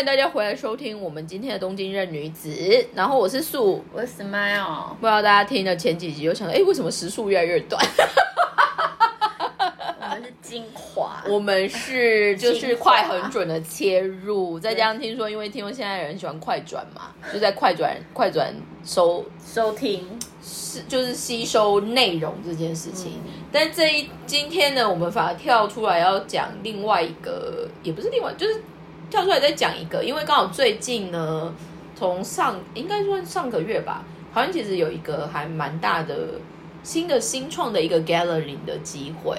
欢迎大家回来收听我们今天的东京任女子。然后我是素，我是 Smile，不知道大家听了前几集有想到，哎，为什么时速越来越短？我们是精华，我们是就是快很准的切入，再加上听说，因为听说现在人喜欢快转嘛，就在快转快转收收听。是就是吸收内容这件事情。但这一今天呢，我们反而跳出来要讲另外一个，也不是另外，就是跳出来再讲一个，因为刚好最近呢，从上应该算上个月吧，好像其实有一个还蛮大的新的新创的一个 gallery 的机会。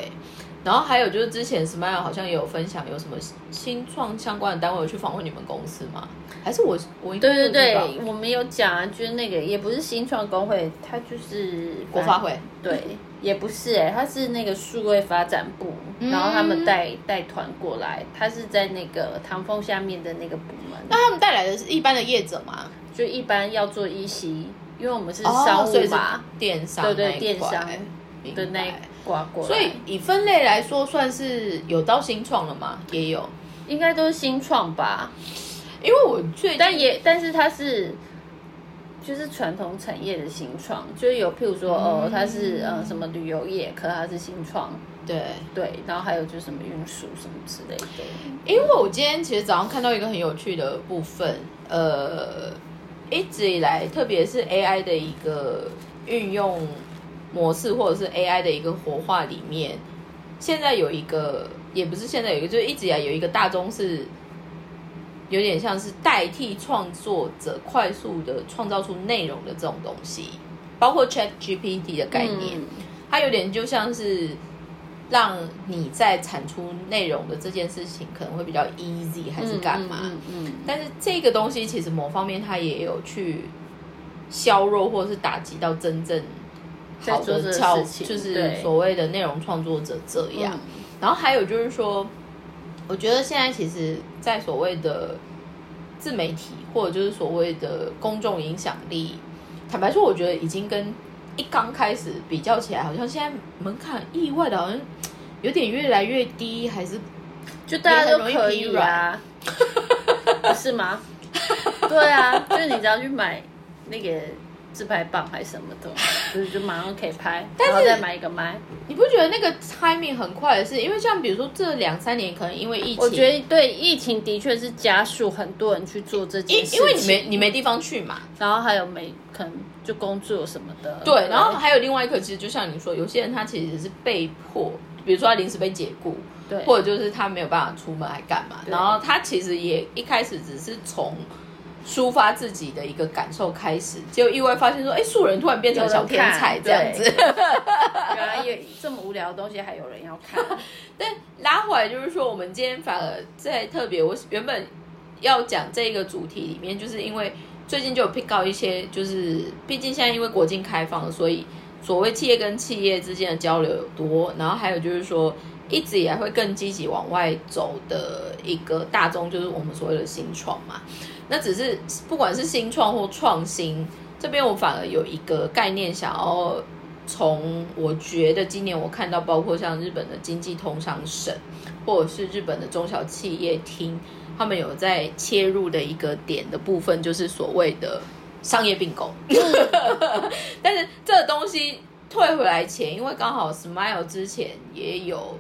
然后还有就是之前 Smile 好像也有分享有什么新创相关的单位有去访问你们公司吗？还是我我应该对对对，我们有讲啊，就是那个也不是新创工会，它就是国发会对，也不是哎、他是那个数位发展部，嗯然后他们带带团过来，他是在那个唐风下面的那个部门，那他们带来的是一般的业者吗？就一般要做一席，因为我们是哦商务嘛，电商对对电商的那白挂过来，所以以分类来说，算是有到新创了吗？也有，应该都是新创吧，因为我最但也但是它是。就是传统产业的新创，就是有譬如说，哦，它是呃什么旅游业，可它是新创，对，对，然后还有就是什么运输什么之类的。因为我今天其实早上看到一个很有趣的部分，呃，一直以来，特别是 AI 的一个运用模式，或者是 AI 的一个活化里面，现在有一个，也不是现在有一个，就是一直以来有一个大宗是。有点像是代替创作者快速的创造出内容的这种东西，包括 Chat GPT 的概念，嗯它有点就像是让你在产出内容的这件事情可能会比较 easy 还是干嘛？嗯嗯嗯但是这个东西其实某方面它也有去削弱或者是打击到真正好的创，事情就是所谓的内容创作者这样。嗯然后还有就是说，我觉得现在其实，在所谓的自媒体或者就是所谓的公众影响力，坦白说，我觉得已经跟一刚开始比较起来，好像现在门槛意外的好像有点越来越低，还是就大家都可以啊，不是吗？对啊，就是你只要去买那个自拍棒还是什么的，就是就马上可以拍，然后再买一个麦。你不觉得那个 timing 很快的是？因为像比如说这两三年，可能因为疫情，我觉得对疫情的确是加速很多人去做这件事情，因因为你没你没地方去嘛，然后还有没可能就工作什么的，对，然后还有另外一个，其实就像你说，有些人他其实是被迫，比如说他临时被解雇，对或者就是他没有办法出门来干嘛，然后他其实也一开始只是从抒发自己的一个感受开始，结果意外发现说，哎，素人突然变成小天才这样子。原来也这么无聊的东西还有人要看，但拉回来就是说，我们今天反而在特别，我原本要讲这个主题里面，就是因为最近就有 pick 到一些，就是毕竟现在因为国境开放了，所以所谓企业跟企业之间的交流有多，然后还有就是说。一直以来会更积极往外走的一个大众，就是我们所谓的新创嘛。那只是不管是新创或创新，这边我反而有一个概念想要从我觉得今年我看到，包括像日本的经济通商省，或者是日本的中小企业厅，他们有在切入的一个点的部分，就是所谓的商业并购。但是这个东西退回来前，因为刚好 Smile 之前也有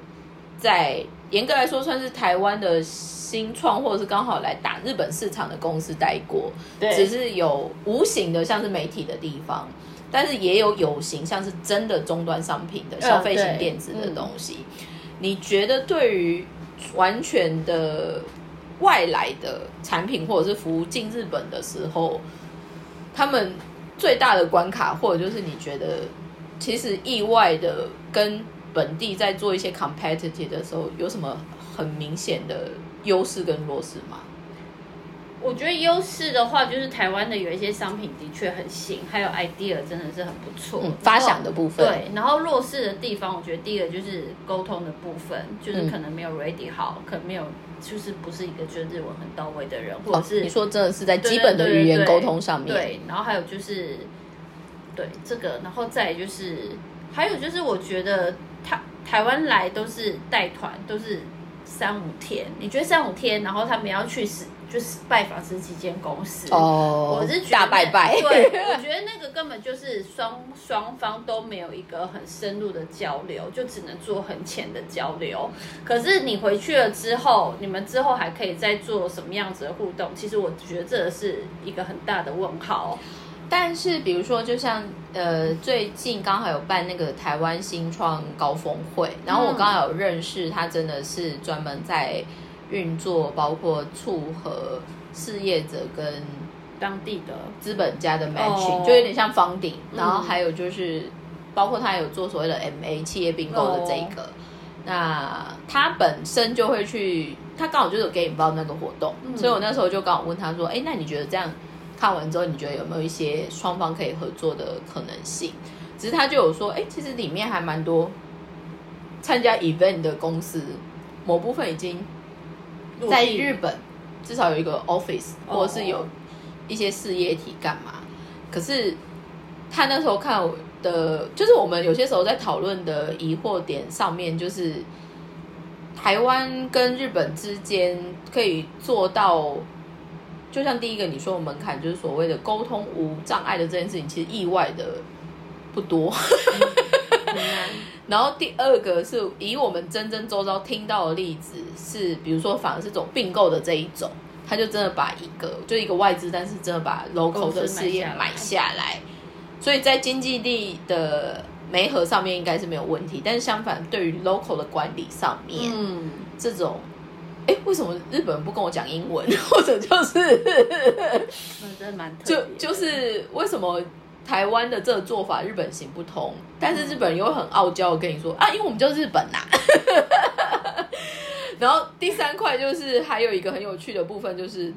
在严格来说算是台湾的新创，或者是刚好来打日本市场的公司待过，对。只是有无形的像是媒体的地方，但是也有有形像是真的终端商品的消费型对电子的东西。你觉得对于完全的外来的产品或者是服务进日本的时候，他们最大的关卡，或者就是你觉得其实意外的跟本地在做一些 competitive 的时候，有什么很明显的优势跟弱势吗？我觉得优势的话，就是台湾的有一些商品的确很新，还有 idea 真的是很不错。嗯，发想的部分，对，然后弱势的地方，我觉得第一个就是沟通的部分，就是嗯可能没有 ready 好，可能没有，就是不是一个觉得日文很到位的人，或者哦，是、你说真的是在基本的语言沟通上面，对，然后还有就是对这个，然后再就是还有就是我觉得台台湾来都是带团，都是三五天，你觉得三五天，然后他们要去十就是拜访十几间公司，哦，我是觉得大拜拜，对，我觉得那个根本就是双双方都没有一个很深入的交流，就只能做很浅的交流。可是你回去了之后，你们之后还可以再做什么样子的互动？其实我觉得这是一个很大的问号。但是比如说，就像呃，最近刚好有办那个台湾新创高峰会，然后我刚好有认识他，真的是专门在运作，包括促和事业者跟当地的资本家的 matching，、哦就有点像方顶。嗯然后还有就是，包括他有做所谓的 MA 企业并购的这个。那他本身就会去，他刚好就是有给你报那个活动，嗯所以我那时候就刚好问他说：“哎，那你觉得这样看完之后，你觉得有没有一些双方可以合作的可能性？”只是他就有说：“哎，其实里面还蛮多参加 event 的公司，某部分已经在日本至少有一个 office，哦或者是有一些事业体干嘛。可是他那时候看我的，就是我们有些时候在讨论的疑惑点上面，就是台湾跟日本之间可以做到，就像第一个你说的门槛，就是所谓的沟通无障碍的这件事情，其实意外的不多。然后第二个是以我们真真周遭听到的例子是，比如说反而是这种并购的这一种，他就真的把一个就一个外资，但是真的把 local 的事业买下来，所以在经济力的媒合上面应该是没有问题，但是相反对于 local 的管理上面，嗯，这种。哎，为什么日本人不跟我讲英文？或者就是那真的蛮特就就是为什么台湾的这个做法日本行不通，但是日本人又很傲娇的跟你说啊，因为我们就日本呐、然后第三块就是还有一个很有趣的部分，就是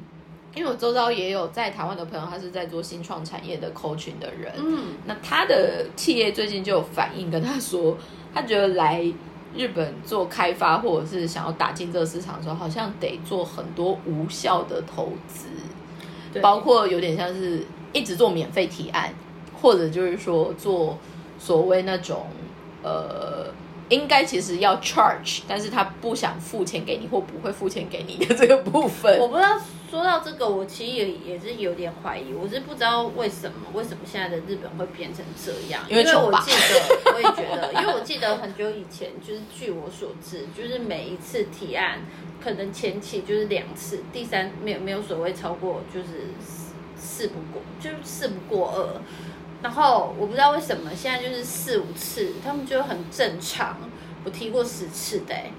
因为我周遭也有在台湾的朋友，他是在做新创产业的 coaching 的人，嗯，那他的企业最近就有反映跟他说，他觉得来日本做开发或者是想要打进这个市场的时候，好像得做很多无效的投资，包括有点像是一直做免费提案，或者就是说做所谓那种呃。应该其实要 charge，但是他不想付钱给你或不会付钱给你 的这个部分，我不知道说到这个，我其实也也是有点怀疑，我是不知道为什么为什么现在的日本会变成这样，因为我记得，我也觉得，因为我记得很久以前，就是据我所知，就是每一次提案，可能前期就是两次，第三没有没有所谓超过就是四四不过，就是四不过二。然后我不知道为什么现在就是四五次，他们就很正常。我提过十次的、欸，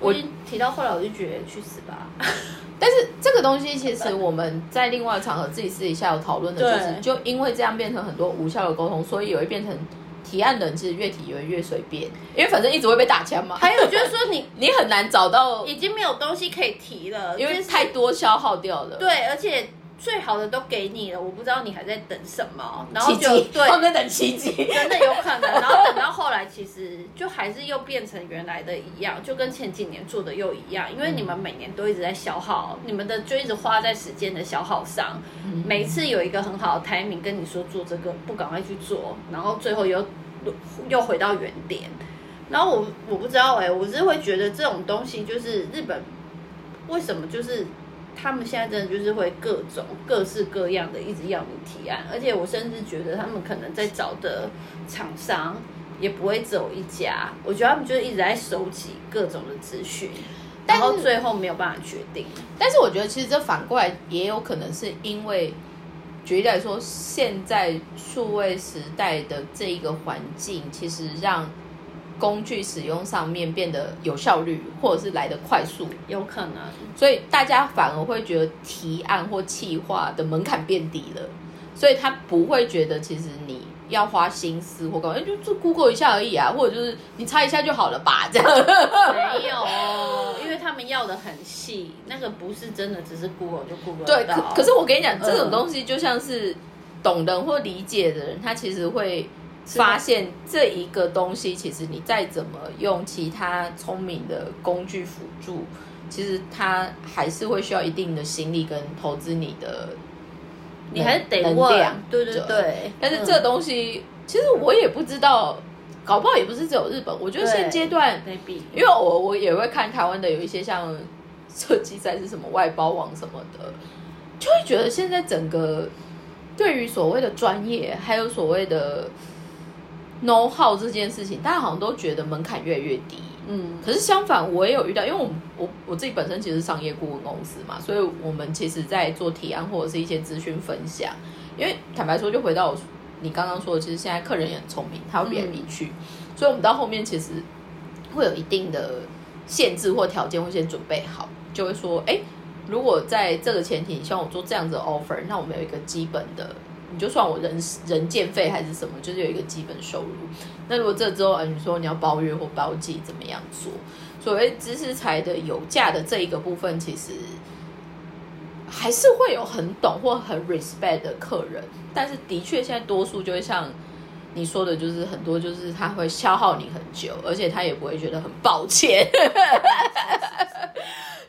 我已经提到后来我就觉得去死吧。但是这个东西其实我们在另外场合自己私底下有讨论的，就是就因为这样变成很多无效的沟通，所以也会变成提案的人其实越提也会越随便，因为反正一直会被打枪嘛。还有就是说你 你很难找到，已经没有东西可以提了，因为太多消耗掉了。对，而且最好的都给你了，我不知道你还在等什么，然后，就对，他们在等奇迹。真的有可能，然后等到后来，其实就还是又变成原来的一样，就跟前几年做的又一样，因为你们每年都一直在消耗，你们的就一直花在时间的消耗上，每一次有一个很好的 timing 跟你说做这个，不赶快去做，然后最后又又回到原点。然后我我不知道哎、我是会觉得这种东西就是日本为什么就是他们现在真的就是会各种各式各样的一直要你提案，而且我甚至觉得他们可能在找的厂商也不会只有一家，我觉得他们就是一直在收集各种的资讯，然后最后没有办法决定。但是我觉得其实这反过来也有可能是因为，举例来说，现在数位时代的这一个环境，其实让工具使用上面变得有效率，或者是来得快速，有可能，所以大家反而会觉得提案或企划的门槛变低了，所以他不会觉得其实你要花心思或干嘛，哎就就 Google 一下而已啊，或者就是你猜一下就好了吧，这样。没有，因为他们要的很细，那个不是真的只是 Google 就 Google 对，可可是我跟你讲，嗯。这种东西就像是懂人或理解的人，他其实会发现这一个东西，其实你再怎么用其他聪明的工具辅助，其实它还是会需要一定的心力跟投资你的你还是得能问量，对对对。但是嗯这东西，其实我也不知道搞不好也不是只有日本。我觉得对现阶段，maybe，因为我我也会看台湾的有一些像设计赛是什么外包网什么的，就会觉得现在整个对于所谓的专业，还有所谓的 know how 这件事情，大家好像都觉得门槛越来越低。嗯可是相反，我也有遇到，因为我我我自己本身其实是商业顾问公司嘛，所以我们其实在做提案或者是一些资讯分享。因为坦白说，就回到我你刚刚说的，其实现在客人也很聪明，他会比来比去，所以我们到后面其实会有一定的限制或条件，会先准备好，就会说，哎，如果在这个前提，你希望我做这样子的 offer，那我们有一个基本的。你就算我人人件费还是什么，就是有一个基本收入。那如果这之后，呃，你说你要包月或包季，怎么样做？所谓知识财的有价的这一个部分，其实还是会有很懂或很 respect 的客人，但是的确现在多数就会像你说的，就是很多就是他会消耗你很久，而且他也不会觉得很抱歉。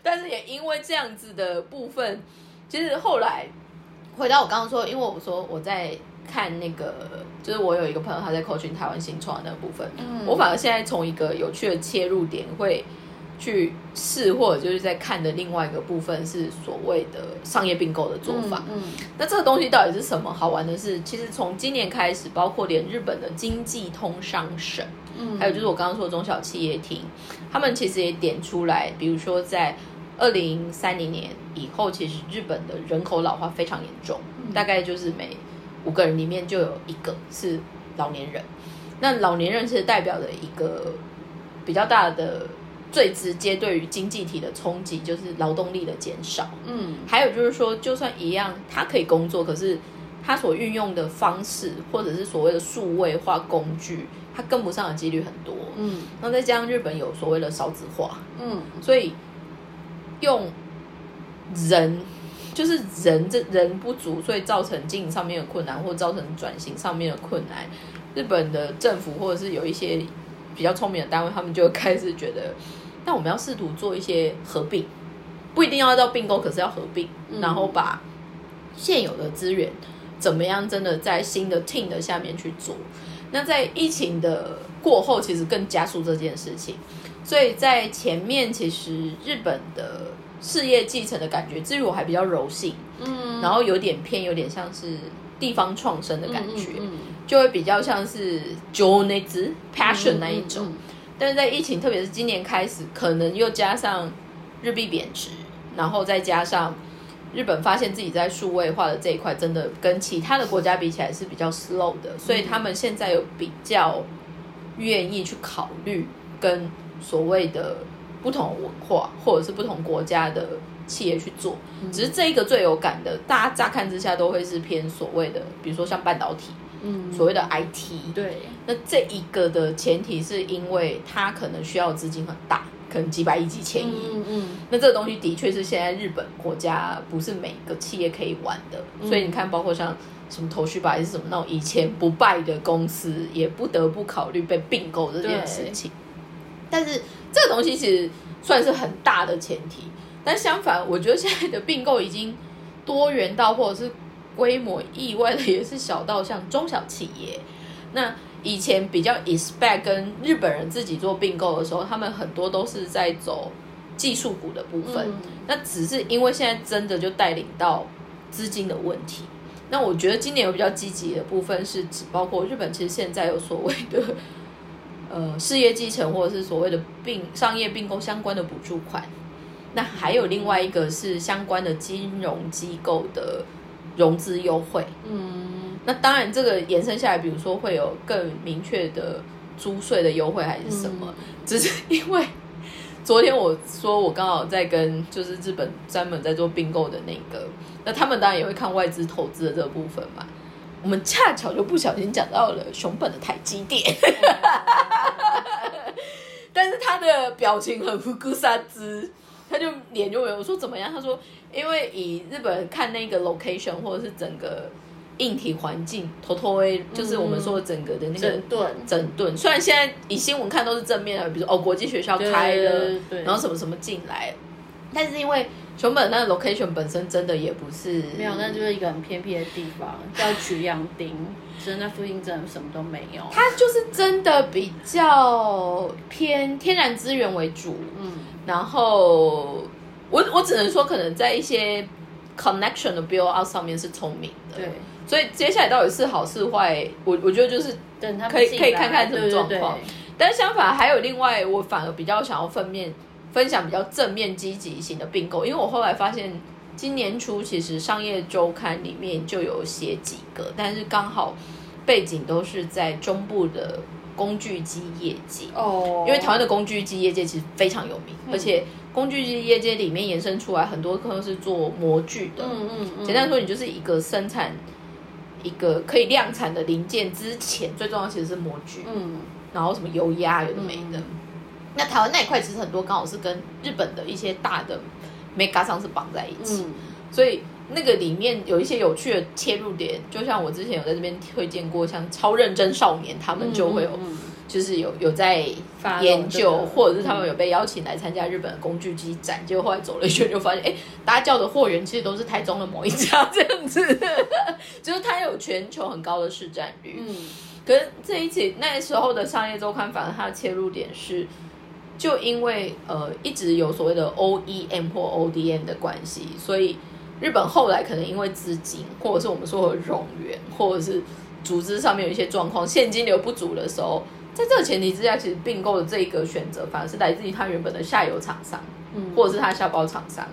但是也因为这样子的部分，其实后来回到我刚刚说，因为我说我在看那个，就是我有一个朋友他在 coaching 台湾新创的那个部分，嗯我反而现在从一个有趣的切入点会去试，或者就是在看的另外一个部分是所谓的商业并购的做法。嗯那这个东西到底是什么？好玩的是，其实从今年开始，包括连日本的经济通商省，嗯还有就是我刚刚说的中小企业厅，他们其实也点出来，比如说在二零三零年以后，其实日本的人口老化非常严重，大概就是每五个人里面就有一个是老年人。那老年人其实代表的一个比较大的、最直接对于经济体的冲击，就是劳动力的减少。嗯还有就是说，就算一样，他可以工作，可是他所运用的方式，或者是所谓的数位化工具，他跟不上的几率很多。嗯那再加上日本有所谓的少子化，嗯所以用人就是人这人不足，所以造成经营上面的困难，或造成转型上面的困难。日本的政府或者是有一些比较聪明的单位，他们就开始觉得，那我们要试图做一些合并，不一定要到并购，可是要合并，然后把现有的资源怎么样真的在新的 team 的下面去做。那在疫情的过后，其实更加速这件事情。所以在前面，其实日本的事业继承的感觉，至于我还比较柔性，嗯。然后有点偏，有点像是地方创生的感觉，嗯就会比较像是只 passion 那一种。嗯。但是在疫情，特别是今年开始，可能又加上日币贬值，然后再加上日本发现自己在数位化的这一块，真的跟其他的国家比起来是比较 slow 的，所以他们现在有比较愿意去考虑跟所谓的不同文化或者是不同国家的企业去做。只是这一个最有感的，大家乍看之下都会是偏所谓的，比如说像半导体，嗯所谓的 IT，对那这一个的前提是因为它可能需要资金很大，可能几百亿、几千亿。嗯嗯那这个东西的确是现在日本国家不是每个企业可以玩的，嗯所以你看，包括像什么头绪吧，还是什么那种以前不败的公司，也不得不考虑被并购这件事情。但是这个东西其实算是很大的前提，但相反，我觉得现在的并购已经多元到，或者是规模意外的也是小到像中小企业。那以前比较 expect 跟日本人自己做并购的时候，他们很多都是在走技术股的部分。嗯那只是因为现在真的就带领到资金的问题。那我觉得今年有比较积极的部分是指包括日本，其实现在有所谓的呃事业继承或者是所谓的并商业并购相关的补助款。那还有另外一个是相关的金融机构的融资优惠。嗯那当然，这个延伸下来，比如说会有更明确的租税的优惠还是什么，只是因为昨天我说我刚好在跟就是日本专门在做并购的那个，那他们当然也会看外资投资的这个部分嘛。我们恰巧就不小心讲到了熊本的台积电，但是他的表情很福古萨兹，他就脸就没有。我说怎么样？他说因为以日本人看那个 location 或者是整个硬体环境，头头 A 就是我们说的整个的那个整顿。整顿。虽然现在以新闻看都是正面的，比如说哦国际学校开了，然后什么什么进来，但是因为熊本那个 location 本身真的也不是没有，那就是一个很偏僻的地方，叫曲阳町，其实那附近真的什么都没有。它就是真的比较偏天然资源为主，嗯，然后我我只能说，可能在一些 connection 的 build out 上面是聪明的，对，所以接下来到底是好是坏，我我觉得就是等他可以可以看看什么状况对。但相反，还有另外，我反而比较想要分面分享比较正面积极型的并购，因为我后来发现，今年初其实商业周刊里面就有写几个，但是刚好背景都是在中部的工具机业界，哦，因为台湾的工具机业界其实非常有名，而且工具机业界里面延伸出来很多都是做模具的，嗯嗯嗯，简单说，你就是一个生产一个可以量产的零件之前，最重要其实是模具。嗯。然后什么油压有的没的。嗯。那台湾那一块其实很多刚好是跟日本的一些大的 mega 商是绑在一起，嗯。所以那个里面有一些有趣的切入点，就像我之前有在这边推荐过，像超认真少年他们就会有，嗯嗯就是有有在研究，这个或者是他们有被邀请来参加日本的工具机展，结果后来走了一圈就发现，哎，大家叫的货源其实都是台中的某一家这样子，就是它有全球很高的市占率。嗯。可是这一期那时候的商业周刊，反而它的切入点是，就因为呃一直有所谓的 OEM 或 ODM 的关系，所以日本后来可能因为资金，或者是我们说的冗员，或者是组织上面有一些状况，现金流不足的时候，在这个前提之下，其实并购的这个选择反而是来自于他原本的下游厂商，嗯或者是他下包厂商。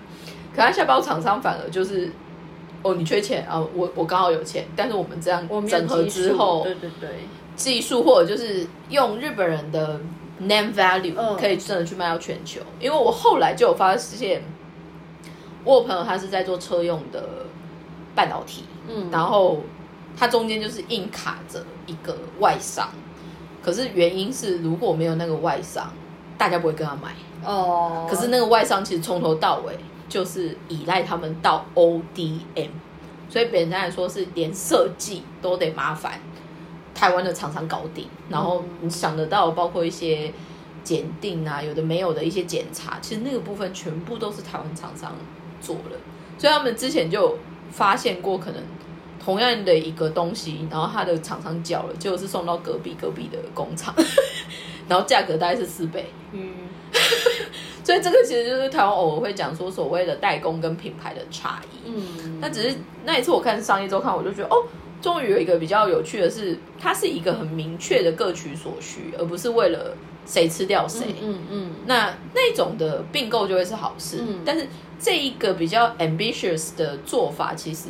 可他下包厂商反而就是，哦，你缺钱啊，我我刚好有钱，但是我们这样整合之后，对对对，技术或者就是用日本人的 name value 嗯可以真的去卖到全球。因为我后来就有发现，我有朋友他是在做车用的半导体，嗯，然后他中间就是硬卡着一个外商，可是原因是如果没有那个外商，大家不会跟他买。哦，可是那个外商其实从头到尾就是依赖他们到 ODM，所以简单来说是连设计都得麻烦台湾的厂商搞定，然后你想得到包括一些检定啊，有的没有的一些检查，其实那个部分全部都是台湾厂商做了，所以他们之前就有发现过可能。同样的一个东西，然后它的厂商叫了，结果是送到隔壁隔壁的工厂，然后价格大概是四倍，嗯 所以这个其实就是台湾偶尔会讲说所谓的代工跟品牌的差异。嗯，那只是那一次我看商业周刊，我就觉得哦，终于有一个比较有趣的是，它是一个很明确的各取所需，而不是为了谁吃掉谁。嗯嗯那那种的并购就会是好事，嗯。但是这一个比较 ambitious 的做法，其实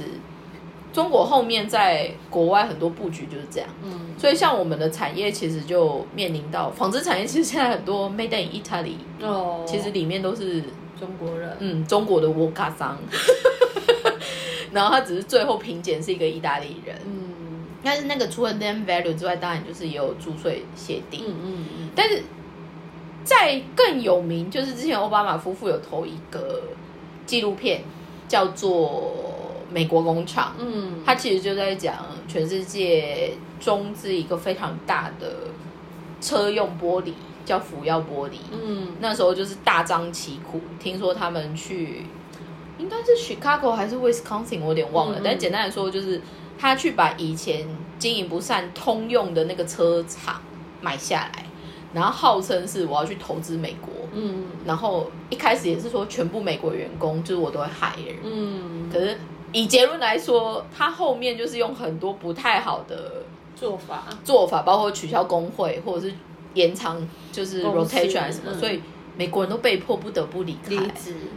中国后面在国外很多布局就是这样。嗯。所以像我们的产业其实就面临到 纺织产业，其实现在很多 made in Italy，嗯，哦，其实里面都是中国人，嗯中国的沃卡桑，然后他只是最后评检是一个意大利人，嗯。但是那个除了 name value 之外，当然就是也有注税协定，嗯嗯嗯，但是在更有名，就是之前奥巴马夫妇有投一个纪录片，叫做《美国工厂》，嗯，他其实就在讲全世界中资一个非常大的车用玻璃，叫福耀玻璃。嗯。那时候就是大张旗鼓，听说他们去，应该是 Chicago 还是 Wisconsin，我有点忘了。嗯。嗯但简单来说，就是他去把以前经营不善通用的那个车厂买下来，然后号称是我要去投资美国。嗯。然后一开始也是说全部美国员工就是我都会 hire，嗯，可是以结论来说，他后面就是用很多不太好的做法，做法，包括取消工会或者是延长就是 rotation 还是什么，嗯。所以美国人都被迫不得不离开。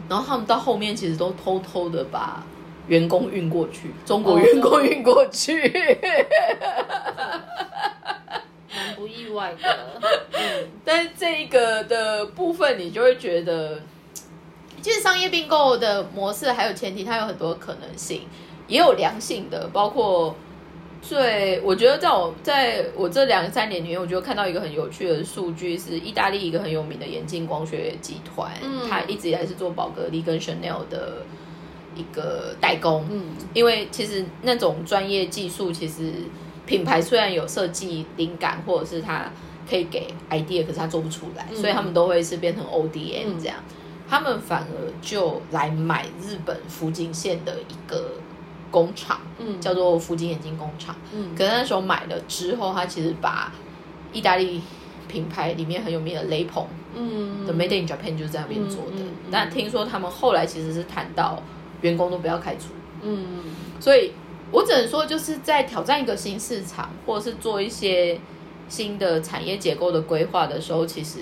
然后他们到后面其实都偷偷的把员工运过去，中国哦员工运过去。蛮不意外的，嗯 但是这一个的部分，你就会觉得，其实商业并购的模式还有前提，它有很多可能性，也有良性的，包括最我觉得在我在我这两三年里面，我就看到一个很有趣的数据，是意大利一个很有名的眼镜光学集团，嗯。它一直以来是做宝格丽跟 Chanel 的一个代工，嗯。因为其实那种专业技术，其实品牌虽然有设计灵感，或者是它可以给 idea，可是它做不出来，嗯。所以他们都会是变成 ODM 嗯这样。他们反而就来买日本福井县的一个工厂，嗯。叫做福金眼镜工厂。嗯。可是那时候买了之后，他其实把意大利品牌里面很有名的雷朋嗯。的 Made in Japan 就是在那边做的。那嗯嗯但听说他们后来其实是谈到员工都不要开除，嗯。所以我只能说就是在挑战一个新市场，或者是做一些新的产业结构的规划的时候，其实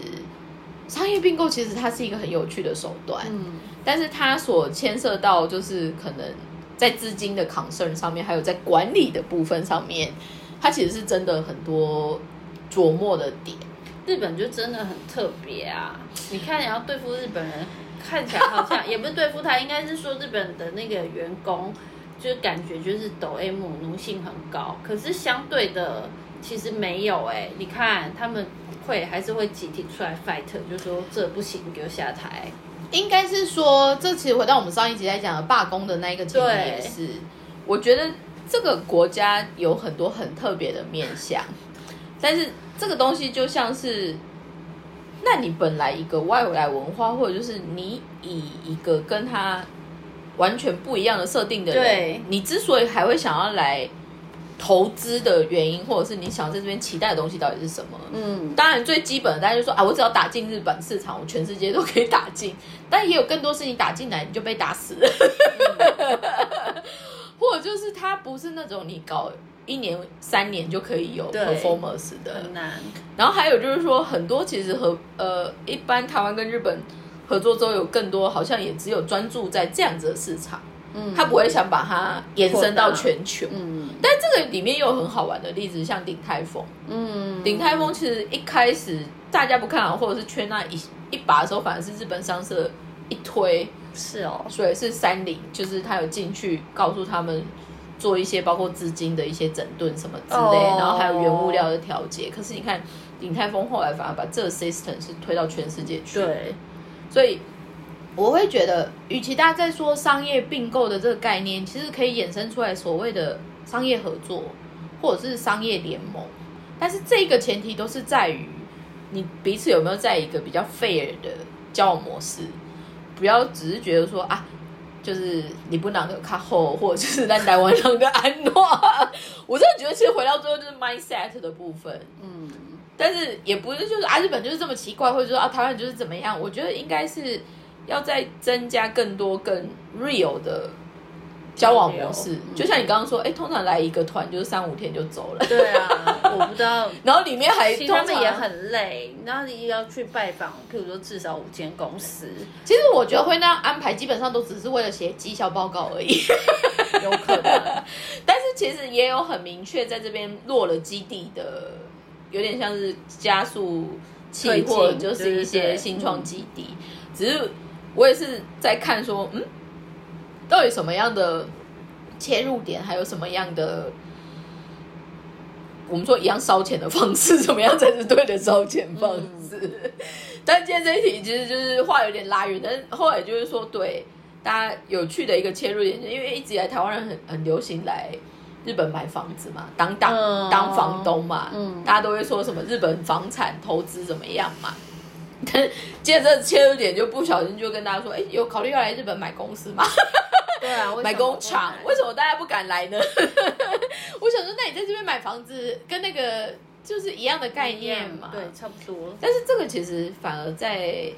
商业并购其实它是一个很有趣的手段。嗯。但是它所牵涉到就是可能在资金的 concern 上面，还有在管理的部分上面，它其实是真的很多琢磨的点。日本就真的很特别啊！你看，你要对付日本人，看起来好像也不是对付他，应该是说日本的那个员工，就是感觉就是抖 M 奴性很高，可是相对的其实没有哎、你看他们会还是会集体出来 fight，就说这不行，给我下台。应该是说，这其实回到我们上一集在讲的罢工的那一个前提对也是，我觉得这个国家有很多很特别的面相，但是这个东西就像是，那你本来一个外来文化，或者就是你以一个跟他完全不一样的设定的人，你之所以还会想要来投资的原因，或者是你想在这边期待的东西到底是什么？嗯，当然，最基本的大家就说啊，我只要打进日本市场，我全世界都可以打进。但也有更多是你打进来，你就被打死了，或者就是它不是那种你搞一年、三年就可以有 performance 的。很难。然后还有就是说，很多其实和呃一般台湾跟日本合作之后，有更多好像也只有专注在这样子的市场，嗯，他不会想把它延伸到全球。嗯。但这个里面又有很好玩的例子，像鼎泰丰。嗯，鼎泰丰其实一开始大家不看好，或者是圈那一一把的时候，反而是日本商社一推，是哦，所以是三菱，就是他有进去告诉他们做一些包括资金的一些整顿什么之类，哦。然后还有原物料的调节。可是你看鼎泰丰后来反而把这个 system 是推到全世界去，对，所以我会觉得，与其大家在说商业并购的这个概念，其实可以衍生出来所谓的商业合作或者是商业联盟。但是这个前提都是在于你彼此有没有在一个比较 fair 的交往模式，不要只是觉得说啊。就是你不能个卡后，或者是在台湾人的安诺，我真的觉得其实回到最后就是 mindset 的部分，嗯但是也不是就是啊，日本就是这么奇怪，或者说啊，台湾就是怎么样？我觉得应该是要再增加更多更 real 的交往模式。嗯就像你刚刚说，哎，通常来一个团就是三五天就走了，对啊，我不知道。然后里面还他们也很累，然后你要去拜访，譬如说至少五间公司，其实我觉得会那样安排，基本上都只是为了写绩效报告而已。有可能。但是其实也有很明确在这边落了基地的，有点像是加速器推进或者就是一些新创基地。只是我也是在看说，嗯，到底什么样的切入点，还有什么样的。我们说一样烧钱的方式，怎么样才是对的烧钱方式？但今天这一题其实就是话有点拉远，但是后来就是说，对大家有趣的一个切入点，因为一直以来台湾人很很流行来日本买房子嘛，当当、嗯当房东嘛，嗯大家都会说什么日本房产投资怎么样嘛。但接着切入点就不小心就跟大家说，哎，有考虑要来日本买公司吗？对啊，买工厂，不为什么大家不敢来呢？我想说，那你在这边买房子，跟那个就是一样的概念嘛？对，差不多。但是这个其实反而在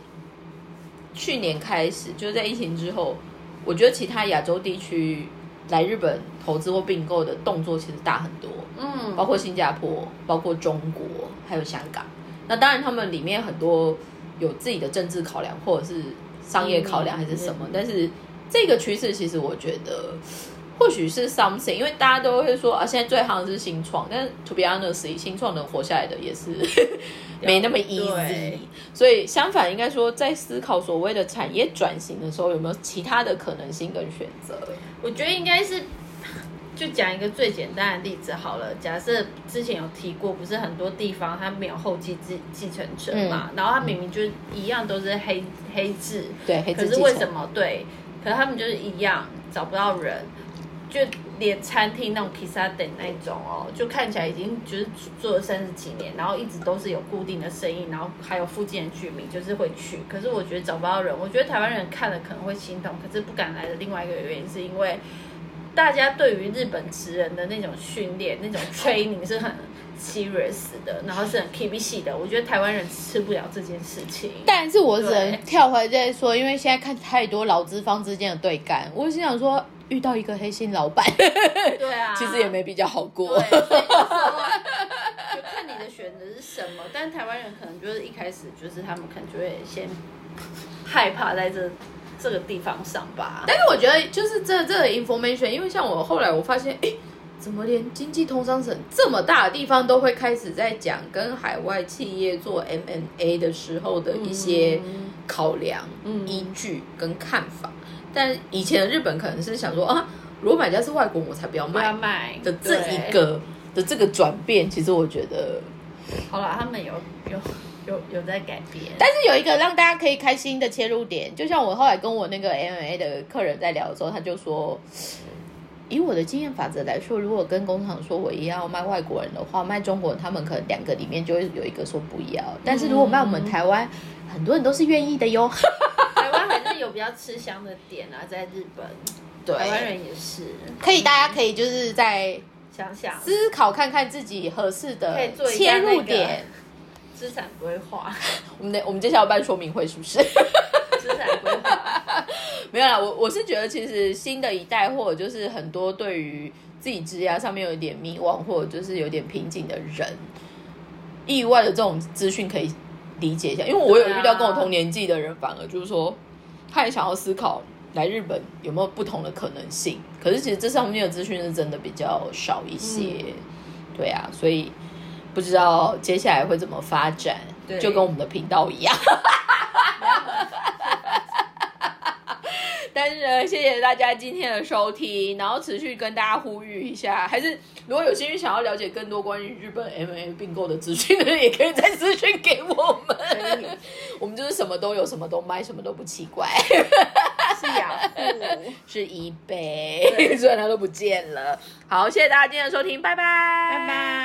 去年开始，就是在疫情之后，我觉得其他亚洲地区来日本投资或并购的动作其实大很多，嗯，包括新加坡、包括中国，还有香港。那当然，他们里面很多有自己的政治考量，或者是商业考量，还是什么。嗯但是这个趋势，其实我觉得或许是 something，因为大家都会说啊，现在最行的是新创，但是 to be honest，新创能活下来的也是 没那么 easy。所以相反，应该说在思考所谓的产业转型的时候，有没有其他的可能性跟选择？我觉得应该是，就讲一个最简单的例子好了。假设之前有提过，不是很多地方它没有后继继继承者嘛，然后它明明就一样都是黑黑字，对，黑可是为什么对？可是他们就是一样找不到人，就连餐厅那种披萨店那种哦，就看起来已经就是做了三十几年，然后一直都是有固定的生意，然后还有附近的居民就是会去。可是我觉得找不到人，我觉得台湾人看了可能会心痛，可是不敢来的另外一个原因是因为大家对于日本职人的那种训练、那种 training 是很 serious 的，然后是很 K B 系的。我觉得台湾人吃不了这件事情。但是我只能跳回来再说，因为现在看太多劳资方之间的对干，我心想说，遇到一个黑心老板，对啊，其实也没比较好过 就看你的选择是什么。但台湾人可能就是一开始就是他们可能就会先害怕在这这个地方上吧。但是我觉得就是这这个 information，因为像我后来我发现，哎，怎么连经济通商省这么大的地方都会开始在讲跟海外企业做 M&A 的时候的一些嗯考量、嗯依据跟看法。但以前的日本可能是想说啊，如果买家是外国，我才不要买卖的这一对个的这个转变，其实我觉得好了，他们有有有有在改变。但是有一个让大家可以开心的切入点，就像我后来跟我那个 MMA 的客人在聊的时候，他就说，以我的经验法则来说，如果跟工厂说我也要卖外国人的话，卖中国人，他们可能两个里面就会有一个说不要。但是如果卖我们台湾，很多人都是愿意的哟。台湾还是有比较吃香的点啊，在日本，对台湾人也是。可以，大家可以就是在想想思考看看自己合适的切入点。资产规划，我们的我们接下来要办说明会是不是？资产规划，没有啦，我我是觉得其实新的一代或者就是很多对于自己职业上面有一点迷惘或者就是有点瓶颈的人，意外的这种资讯可以理解一下，因为我有遇到跟我同年纪的人，反而就是说他也想要思考来日本有没有不同的可能性，可是其实这上面的资讯是真的比较少一些，对啊，所以不知道接下来会怎么发展，就跟我们的频道一样。但是呢，谢谢大家今天的收听，然后持续跟大家呼吁一下，还是如果有兴趣想要了解更多关于日本 M A 并购的资讯的，也可以再私讯给我们。我们就是什么都有，什么都卖，什么都不奇怪，是雅虎。是一杯，虽然它都不见了。好，谢谢大家今天的收听，拜拜，拜拜。